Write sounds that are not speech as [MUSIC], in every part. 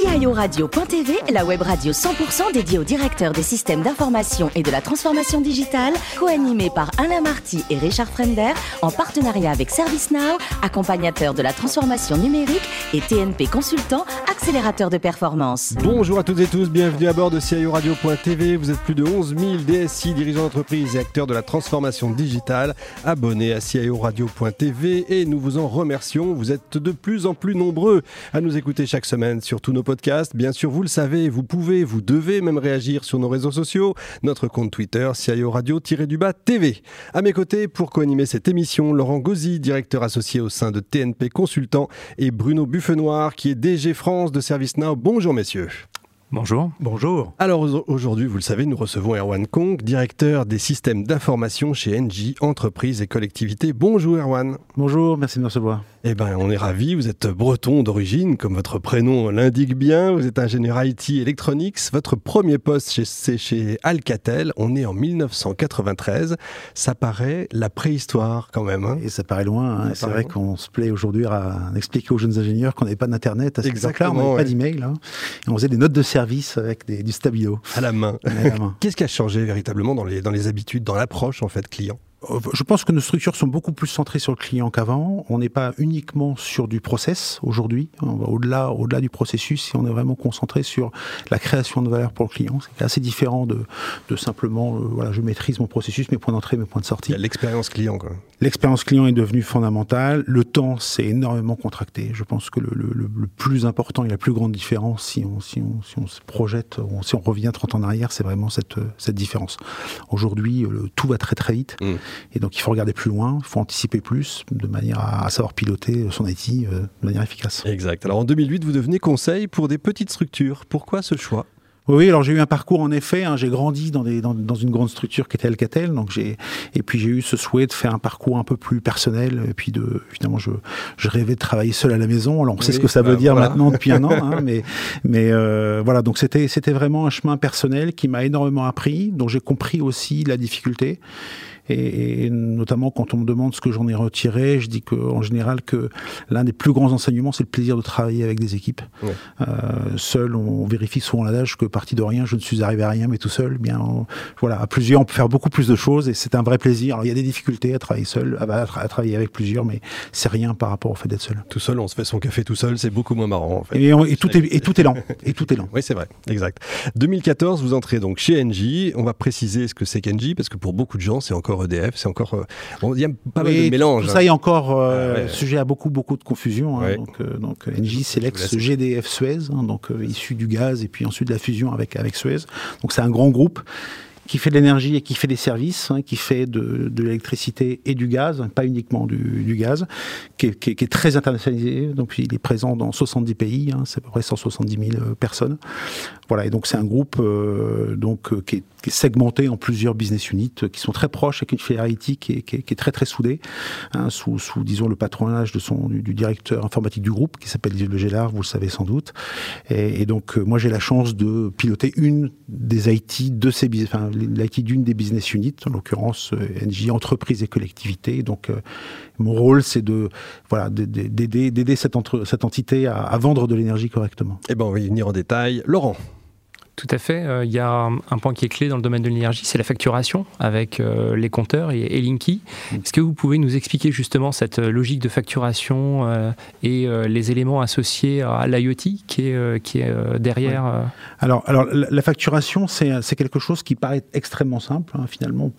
CIO Radio.tv, la web radio 100% dédiée aux directeurs des systèmes d'information et de la transformation digitale, co-animée par Alain Marty et Richard Frender, en partenariat avec ServiceNow, accompagnateur de la transformation numérique et TNP Consultant, accélérateur de performance. Bonjour à toutes et tous, bienvenue à bord de CIO Radio.tv. Vous êtes plus de 11 000 DSI, dirigeants d'entreprise et acteurs de la transformation digitale, abonnés à CIO Radio.tv et nous vous en remercions. Vous êtes de plus en plus nombreux à nous écouter chaque semaine sur tous nos Bien sûr, vous le savez, vous pouvez, vous devez même réagir sur nos réseaux sociaux, notre compte Twitter, CIO Radio-du-bas TV. À mes côtés, pour co-animer cette émission, Laurent Gauzy, directeur associé au sein de TNP Consultant, et Bruno Buffenoir, qui est DG France de ServiceNow. Bonjour messieurs. Bonjour. Bonjour. Alors aujourd'hui, vous le savez, nous recevons Erwan Kong, directeur des systèmes d'information chez NJ, entreprises et collectivités. Bonjour Erwan. Bonjour, merci de me recevoir. Eh bien, on est ravis. Vous êtes breton d'origine, comme votre prénom l'indique bien. Vous êtes ingénieur IT Electronics. Votre premier poste, c'est chez Alcatel. On est en 1993. Ça paraît la préhistoire quand même. Hein. Et ça paraît loin. Hein. C'est vrai qu'on se plaît aujourd'hui à expliquer aux jeunes ingénieurs qu'on n'avait pas d'Internet à ce Exactement. on n'avait pas d'email. Hein. Et on faisait des notes de service avec des, du stabilo. À la main. main. [LAUGHS] Qu'est-ce qui a changé véritablement dans les, dans les habitudes, dans l'approche en fait client? Je pense que nos structures sont beaucoup plus centrées sur le client qu'avant. On n'est pas uniquement sur du process aujourd'hui. On va au-delà, au-delà du processus et on est vraiment concentré sur la création de valeur pour le client. C'est assez différent de, de simplement, euh, voilà, je maîtrise mon processus, mes points d'entrée, mes points de sortie. L'expérience client, quoi. L'expérience client est devenue fondamentale. Le temps s'est énormément contracté. Je pense que le, le, le, plus important et la plus grande différence, si on, si on, si on se projette, si on revient 30 ans en arrière, c'est vraiment cette, cette différence. Aujourd'hui, tout va très très vite. Mmh. Et donc il faut regarder plus loin, il faut anticiper plus, de manière à, savoir piloter son IT euh, de manière efficace. Exact. Alors en 2008, vous devenez conseil pour des petites structures. Pourquoi ce choix? Oui, alors j'ai eu un parcours en effet. Hein, j'ai grandi dans, des, dans, dans, une grande structure qui était Alcatel, donc j'ai et puis j'ai eu ce souhait de faire un parcours un peu plus personnel. Et puis de finalement, je, je rêvais de travailler seul à la maison. Alors on sait ce que ça veut bah, dire maintenant depuis un an, hein, [LAUGHS] mais mais euh, voilà. Donc c'était c'était vraiment un chemin personnel qui m'a énormément appris, dont j'ai compris aussi la difficulté. Et, et, notamment quand on me demande ce que j'en ai retiré, je dis qu'en général que l'un des plus grands enseignements, c'est le plaisir de travailler avec des équipes. Ouais. Euh, seul, on vérifie souvent l'adage que parti de rien, je ne suis arrivé à rien, mais tout seul, eh bien, on, voilà, à plusieurs, on peut faire beaucoup plus de choses et c'est un vrai plaisir. Alors il y a des difficultés à travailler seul, à, à, à travailler avec plusieurs, mais c'est rien par rapport au fait d'être seul. Tout seul, on se fait son café tout seul, c'est beaucoup moins marrant. En fait. et, on, et, tout est, et tout est lent. [LAUGHS] Et tout est lent. oui, c'est vrai, exact. 2014, vous entrez donc chez Engie. On va préciser ce que c'est qu'Engie parce que pour beaucoup de gens, c'est encore EDF, c'est encore. Euh, bon, il y a pas mal de mélange. Tout ça est encore euh, ah, ouais. sujet à beaucoup, beaucoup de confusion. Hein, ouais. Donc, euh, donc Engie, c'est l'ex-GDF Suez, hein, donc issu du gaz et puis ensuite de la fusion avec, avec Suez. Donc c'est un grand groupe qui fait de l'énergie et qui fait des services, hein, qui fait de, de l'électricité et du gaz, pas uniquement du, du gaz, qui est, qui, est, qui est, très internationalisé. Donc il est présent dans 70 pays, hein, c'est à peu près 170 000 personnes. Voilà, et donc c'est un groupe euh, donc qui est, qui est, segmenté en plusieurs business units qui sont très proches avec une filière IT qui est, qui est, très très soudée, hein, sous, disons le patronage de son du, directeur informatique du groupe qui s'appelle Le Gélard, vous le savez sans doute. Et, donc moi j'ai la chance de piloter une des IT de ces enfin, l'IT d'une des business units, en l'occurrence NJ entreprise et collectivité. Donc euh, mon rôle c'est de voilà d'aider cette, entité à, à vendre de l'énergie correctement. Eh ben on va y venir en détail. Laurent. Tout à fait. Euh, il y a un point qui est clé dans le domaine de l'énergie, c'est la facturation avec euh, les compteurs et, et Linky. Mmh. Est-ce que vous pouvez nous expliquer justement cette logique de facturation euh, et les éléments associés à l'IoT qui est, qui est derrière ouais. alors, alors, la facturation, c'est quelque chose qui paraît extrêmement simple, hein, finalement.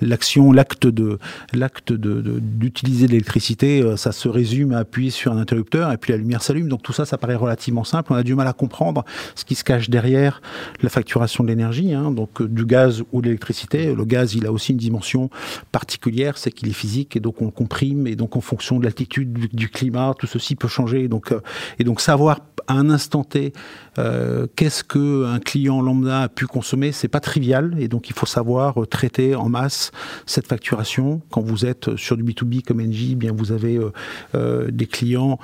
L'action, l'acte de l'acte d'utiliser de, de, l'électricité, ça se résume à appuyer sur un interrupteur et puis la lumière s'allume. Donc tout ça, ça paraît relativement simple. On a du mal à comprendre ce qui se cache derrière la facturation de l'énergie, hein, donc euh, du gaz ou de l'électricité. Le gaz, il a aussi une dimension particulière, c'est qu'il est physique et donc on le comprime et donc en fonction de l'altitude, du, climat, tout ceci peut changer. Donc, euh, et donc savoir à un instant T euh, qu'est-ce que un client lambda a pu consommer, c'est pas trivial et donc il faut savoir euh, traiter en masse cette facturation. Quand vous êtes sur du B2B comme NJ, eh bien vous avez euh, des clients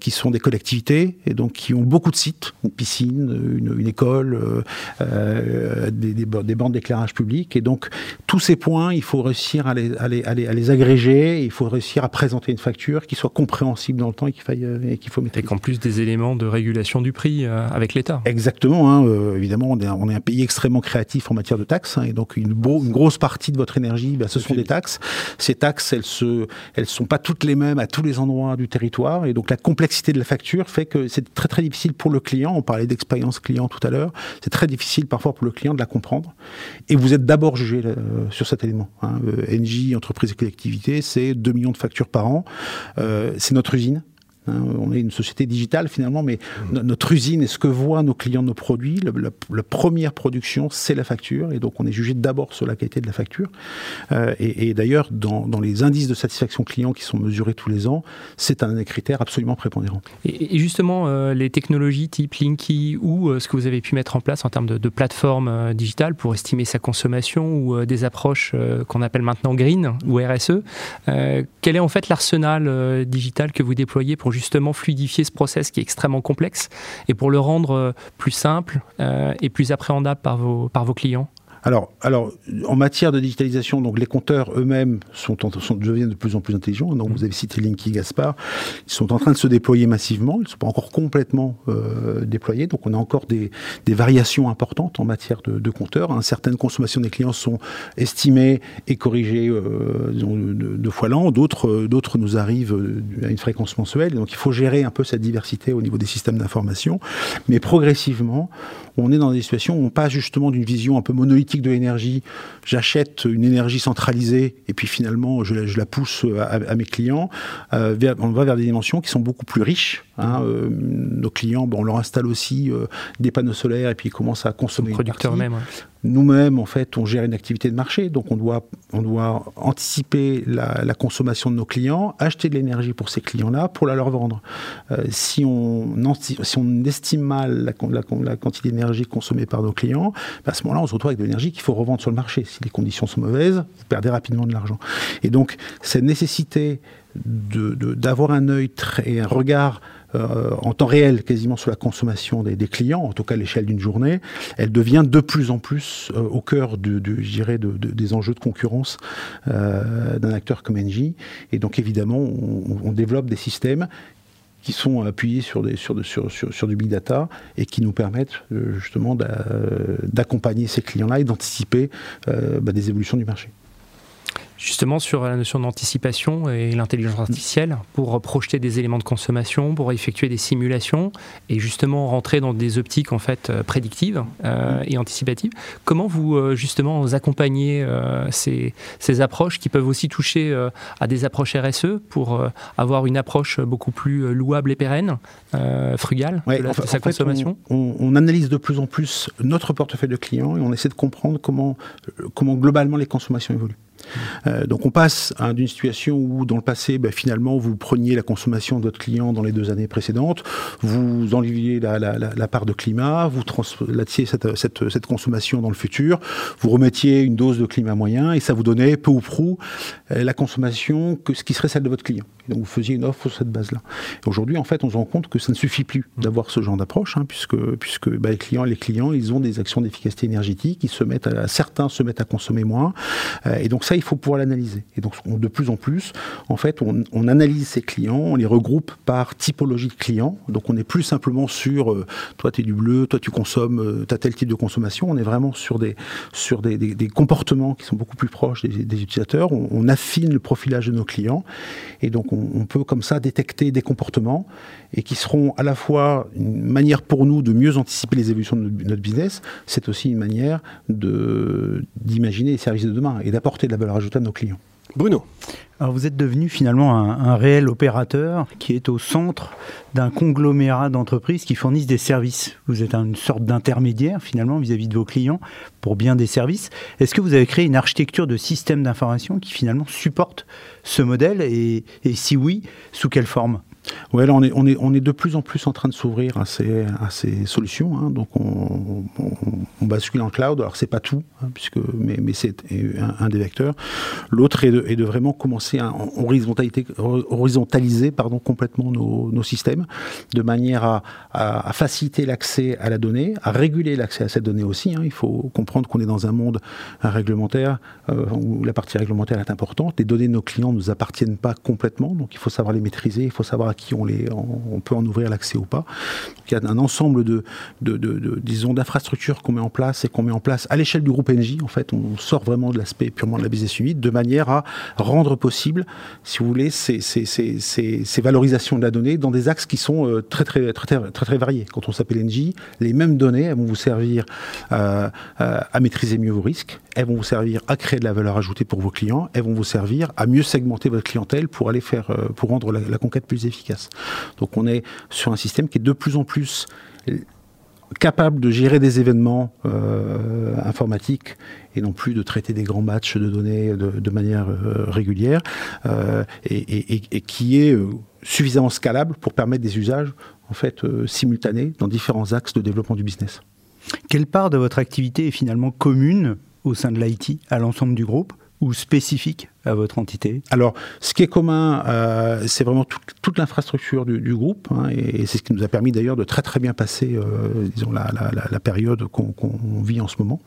qui sont des collectivités et donc qui ont beaucoup de sites, une piscine, une, école, des, des, des bandes d'éclairage public et donc tous ces points, il faut réussir à les agréger, il faut réussir à présenter une facture qui soit compréhensible dans le temps et qu'il qu faut mettre. Et qu'en plus des éléments de régulation du prix avec l'État. Exactement. Hein, évidemment, on est, on est, un pays extrêmement créatif en matière de taxes, hein, et donc une, une, grosse partie de votre énergie, ben, ce sont des taxes. Ces taxes, elles se, elles sont pas toutes les mêmes à tous les endroits du territoire, et donc la complexité de la facture fait que c'est très très difficile pour le client. On parlait d'expérience client tout à l'heure. C'est très difficile parfois pour le client de la comprendre. Et vous êtes d'abord jugé sur cet élément. Hein. NJ, entreprise et collectivité, c'est 2 millions de factures par an. Euh, c'est notre usine. Hein, on est une société digitale finalement, mais notre usine et ce que voient nos clients nos produits, la, première production, c'est la facture. Et donc on est jugé d'abord sur la qualité de la facture. Euh, et, d'ailleurs, dans, les indices de satisfaction client qui sont mesurés tous les ans, c'est un des critères absolument prépondérants. Et, justement, euh, les technologies type Linky ou euh, ce que vous avez pu mettre en place en termes de, de plateforme digitale pour estimer sa consommation ou des approches qu'on appelle maintenant green ou RSE, quel est en fait l'arsenal digital que vous déployez pour justement fluidifier ce process qui est extrêmement complexe et pour le rendre euh, plus simple euh, et plus appréhendable par vos, par vos clients alors, alors, en matière de digitalisation, donc les compteurs eux-mêmes sont, sont, deviennent de plus en plus intelligents. Donc, vous avez cité Linky Gaspard. Ils sont en train de se déployer massivement. Ils ne sont pas encore complètement euh, déployés. Donc, on a encore des, des, variations importantes en matière de, de compteurs. Hein. Certaines consommations des clients sont estimées et corrigées euh, deux, fois l'an. D'autres, euh, d'autres nous arrivent à une fréquence mensuelle. Donc, il faut gérer un peu cette diversité au niveau des systèmes d'information. Mais progressivement, on est dans des situations où on passe justement d'une vision un peu monolithique de l'énergie. J'achète une énergie centralisée et puis finalement je, la pousse à, mes clients. Euh, on va vers des dimensions qui sont beaucoup plus riches. Hein. Euh, nos clients, on leur installe aussi euh, des panneaux solaires et puis ils commencent à consommer. Producteurs eux-mêmes nous-mêmes, en fait, on gère une activité de marché, donc on doit, on doit anticiper la, consommation de nos clients, acheter de l'énergie pour ces clients-là, pour la leur vendre. Euh, si, on, si on estime mal la, la, quantité d'énergie consommée par nos clients, bah, à ce moment-là, on se retrouve avec de l'énergie qu'il faut revendre sur le marché. Si les conditions sont mauvaises, vous perdez rapidement de l'argent. Et donc, cette nécessité d'avoir un œil et un regard euh, en temps réel quasiment sur la consommation des, clients, en tout cas à l'échelle d'une journée, elle devient de plus en plus euh, au cœur de, de, des enjeux de concurrence euh, d'un acteur comme Engie. Et donc évidemment, on, développe des systèmes qui sont appuyés sur, des, sur, sur, sur, du big data et qui nous permettent justement d'accompagner ces clients-là et d'anticiper bah, des évolutions du marché justement sur la notion d'anticipation et l'intelligence artificielle pour projeter des éléments de consommation, pour effectuer des simulations et justement rentrer dans des optiques en fait euh, prédictives euh, et anticipatives. Comment vous euh, justement vous accompagnez ces, ces, approches qui peuvent aussi toucher à des approches RSE pour avoir une approche beaucoup plus louable et pérenne, frugale de, sa consommation? on, on, analyse de plus en plus notre portefeuille de clients et on essaie de comprendre comment, comment globalement les consommations évoluent. Euh, donc on passe d'une situation où dans le passé, ben, finalement, vous preniez la consommation de votre client dans les deux années précédentes, vous enleviez la, part de climat, vous translatiez cette, consommation dans le futur, vous remettiez une dose de climat moyen et ça vous donnait peu ou prou euh, la consommation que ce qui serait celle de votre client. donc vous faisiez une offre sur cette base-là. Aujourd'hui, en fait, on se rend compte que ça ne suffit plus d'avoir ce genre d'approche, hein, puisque, ben, les clients, les clients, ils ont des actions d'efficacité énergétique, certains se mettent à consommer moins, euh, et donc il faut pouvoir l'analyser. Et donc, de plus en plus, en fait, on, analyse ces clients, on les regroupe par typologie de clients. Donc, on n'est plus simplement sur euh, toi, tu es du bleu, toi, tu consommes, euh, tu as tel type de consommation. On est vraiment sur des, sur des, comportements qui sont beaucoup plus proches des, utilisateurs. On, affine le profilage de nos clients. Et donc, on, peut comme ça détecter des comportements et qui seront à la fois une manière pour nous de mieux anticiper les évolutions de notre business. C'est aussi une manière d'imaginer les services de demain et d'apporter de la valeur ajoutée à nos clients. Bruno. Alors vous êtes devenu finalement un, réel opérateur qui est au centre d'un conglomérat d'entreprises qui fournissent des services. Vous êtes une sorte d'intermédiaire finalement vis-à-vis de vos clients pour bien des services. Est-ce que vous avez créé une architecture de système d'information qui finalement supporte ce modèle et si oui, sous quelle forme? Ouais, là, on est, on, est, on est de plus en plus en train de s'ouvrir à ces, à ces solutions. Hein. Donc, on, on, bascule en cloud. Alors, c'est pas tout, hein, puisque, mais, mais c'est un, des vecteurs. L'autre est de, est de, vraiment commencer à horizontaliser pardon, complètement nos, nos systèmes, de manière à, à, faciliter l'accès à la donnée, à réguler l'accès à cette donnée aussi. Hein. Il faut comprendre qu'on est dans un monde réglementaire euh, où la partie réglementaire est importante. Les données de nos clients ne nous appartiennent pas complètement, donc il faut savoir les maîtriser, il faut savoir qui on, peut en ouvrir l'accès ou pas. il y a un ensemble de, d'infrastructures qu'on met en place et qu'on met en place à l'échelle du groupe NJ. En fait, on sort vraiment de l'aspect purement de la business unit de manière à rendre possible, si vous voulez, ces, valorisations de la donnée dans des axes qui sont euh, très, très, variés. Quand on s'appelle NJ, les mêmes données, vont vous servir euh, euh, à maîtriser mieux vos risques, elles vont vous servir à créer de la valeur ajoutée pour vos clients, elles vont vous servir à mieux segmenter votre clientèle pour aller faire, pour rendre la, conquête plus efficace. Donc on est sur un système qui est de plus en plus capable de gérer des événements informatiques et non plus de traiter des grands matchs de données de, manière régulière et, et, qui est suffisamment scalable pour permettre des usages en fait euh, simultanés dans différents axes de développement du business. Quelle part de votre activité est finalement commune au sein de l'IT à l'ensemble du groupe ou spécifique à votre entité Alors, ce qui est commun, euh, c'est vraiment toute l'infrastructure du, groupe, hein, et, c'est ce qui nous a permis d'ailleurs de très très bien passer, euh, disons, la, période qu'on vit en ce moment.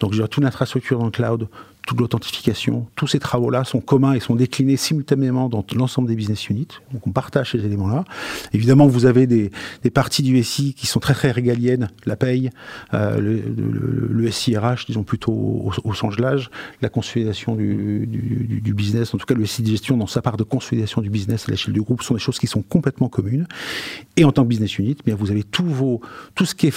Donc, j'ai toute l'infrastructure dans le cloud, toute l'authentification, tous ces travaux-là sont communs et sont déclinés simultanément dans l'ensemble des business units. Donc on partage ces éléments-là. Évidemment, vous avez des, parties du SI qui sont très très régaliennes, la paye, euh, le, SIRH, disons plutôt au, au l'âge, la consolidation du, business, en tout cas le SI de gestion dans sa part de consolidation du business à l'échelle du groupe sont des choses qui sont complètement communes. Et en tant que business unit, bien vous avez tout, vos, tout ce qui est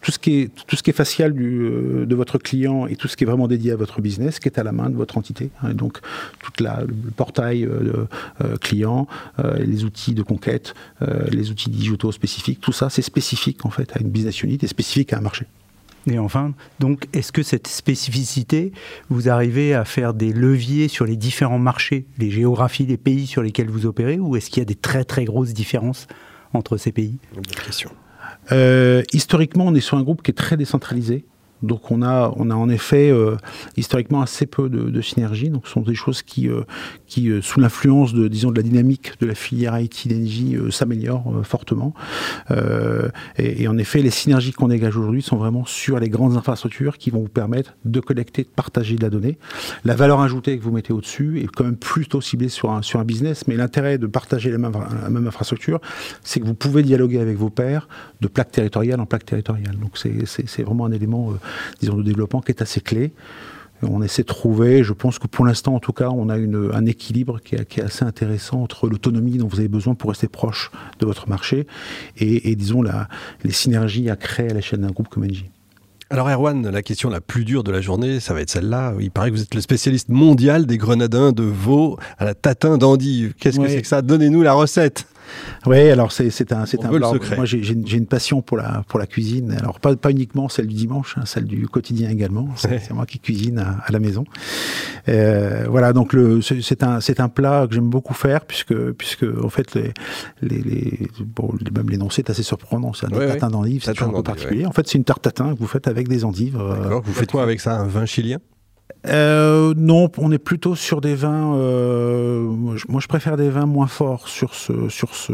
tout ce qui est tout ce qui est facial du, euh, de votre client et tout ce qui est vraiment dédié à votre business, qui est à la main de votre entité. Hein, donc, toute la, le portail euh, euh, client, les outils de conquête, les outils digitaux spécifiques, tout ça, c'est spécifique en fait à une business unit et spécifique à un marché. Et enfin, donc, est-ce que cette spécificité, vous arrivez à faire des leviers sur les différents marchés, les géographies, les pays sur lesquels vous opérez, ou est-ce qu'il y a des très très grosses différences entre ces pays? Question. historiquement, on est sur un groupe qui est très décentralisé. Donc on a, on a en effet euh, historiquement assez peu de, de synergie. Donc ce sont des choses qui, euh, qui euh, sous l'influence de, disons, de la dynamique de la filière IT d'Engie, s'améliorent fortement. Et, et, en effet, les synergies qu'on dégage aujourd'hui sont vraiment sur les grandes infrastructures qui vont vous permettre de collecter, de partager de la donnée. La valeur ajoutée que vous mettez au-dessus est quand même plutôt ciblée sur un, sur un business, mais l'intérêt de partager la même, la même infrastructure, c'est que vous pouvez dialoguer avec vos pairs de plaque territoriale en plaque territoriale. Donc c'est vraiment un élément disons, de développement qui est assez clé. On essaie de trouver, je pense que pour l'instant, en tout cas, on a une, un équilibre qui est, assez intéressant entre l'autonomie dont vous avez besoin pour rester proche de votre marché et, disons, la, les synergies à créer à la chaîne d'un groupe comme Engie. Alors Erwan, la question la plus dure de la journée, ça va être celle-là. Il paraît que vous êtes le spécialiste mondial des grenadins de veau à la tatin d'endive. Qu'est-ce que c'est que ça? Donnez-nous la recette. Oui, alors c'est un c'est un Moi j'ai une passion pour la pour la cuisine. Alors pas pas uniquement celle du dimanche, hein, celle du quotidien également. C'est moi qui cuisine à, la maison. Euh, voilà, donc le c'est un c'est un plat que j'aime beaucoup faire puisque puisque en fait les les, les bon même l'énoncé est assez surprenant. C'est un tatin d'endives, c'est un peu particulier. En fait, c'est une tarte tatin que vous faites avec des endives. Euh, vous faites quoi avec ça Un vin chilien? Euh, non, on est plutôt sur des vins. Euh, moi, je préfère des vins moins forts sur ce sur ce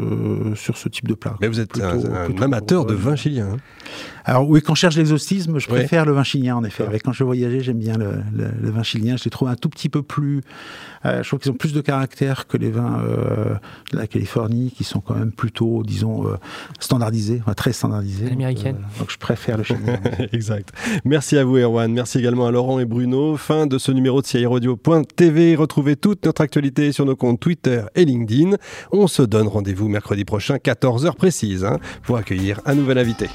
sur ce type de plat. Mais vous êtes un, amateur de vin chilien. Hein. Alors oui, quand je cherche l'exhaustisme, je préfère le vin chilien en effet. Avec, quand je voyageais, j'aime bien le, vin chilien. Je les trouve un tout petit peu plus. Euh, je trouve qu'ils ont plus de caractère que les vins euh, de la Californie, qui sont quand même plutôt, disons, euh, standardisés, très standardisés. Américaine. donc je préfère le chilien. [LAUGHS] exact. Merci à vous, Erwan. Merci également à Laurent et Bruno. Fin de ce numéro de CIRadio.tv. Retrouvez toute notre actualité sur nos comptes Twitter et LinkedIn. On se donne rendez-vous mercredi prochain, 14h précise, hein, pour accueillir un nouvel invité.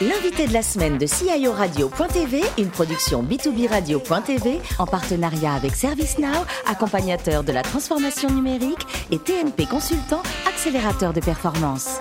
L'invité de la semaine de CIO Radio.tv, une production B2B Radio.tv en partenariat avec ServiceNow, accompagnateur de la transformation numérique et TNP Consultant, accélérateur de performance.